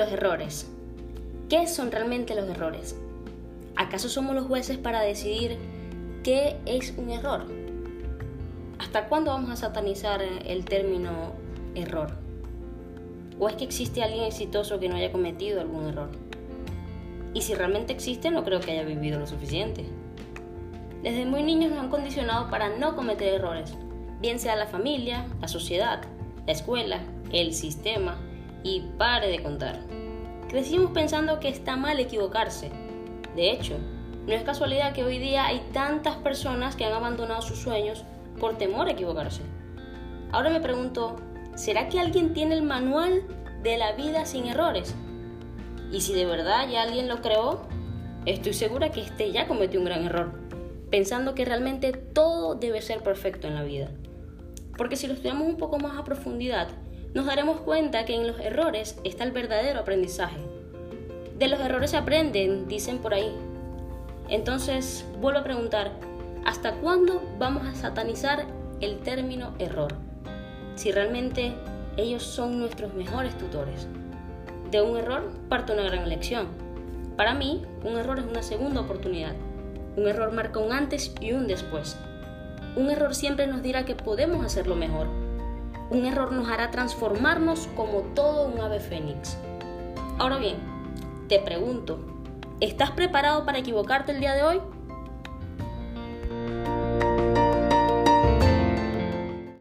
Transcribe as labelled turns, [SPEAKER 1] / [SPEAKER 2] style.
[SPEAKER 1] Los errores. ¿Qué son realmente los errores? ¿Acaso somos los jueces para decidir qué es un error? ¿Hasta cuándo vamos a satanizar el término error? ¿O es que existe alguien exitoso que no haya cometido algún error? Y si realmente existe, no creo que haya vivido lo suficiente. Desde muy niños nos han condicionado para no cometer errores, bien sea la familia, la sociedad, la escuela, el sistema, y pare de contar. Crecimos pensando que está mal equivocarse. De hecho, no es casualidad que hoy día hay tantas personas que han abandonado sus sueños por temor a equivocarse. Ahora me pregunto, ¿será que alguien tiene el manual de la vida sin errores? Y si de verdad ya alguien lo creó, estoy segura que este ya cometió un gran error, pensando que realmente todo debe ser perfecto en la vida. Porque si lo estudiamos un poco más a profundidad, nos daremos cuenta que en los errores está el verdadero aprendizaje. De los errores se aprenden, dicen por ahí. Entonces, vuelvo a preguntar, ¿hasta cuándo vamos a satanizar el término error? Si realmente ellos son nuestros mejores tutores. De un error parte una gran lección. Para mí, un error es una segunda oportunidad. Un error marca un antes y un después. Un error siempre nos dirá que podemos hacerlo mejor un error nos hará transformarnos como todo un ave fénix. Ahora bien, te pregunto, ¿estás preparado para equivocarte el día de hoy?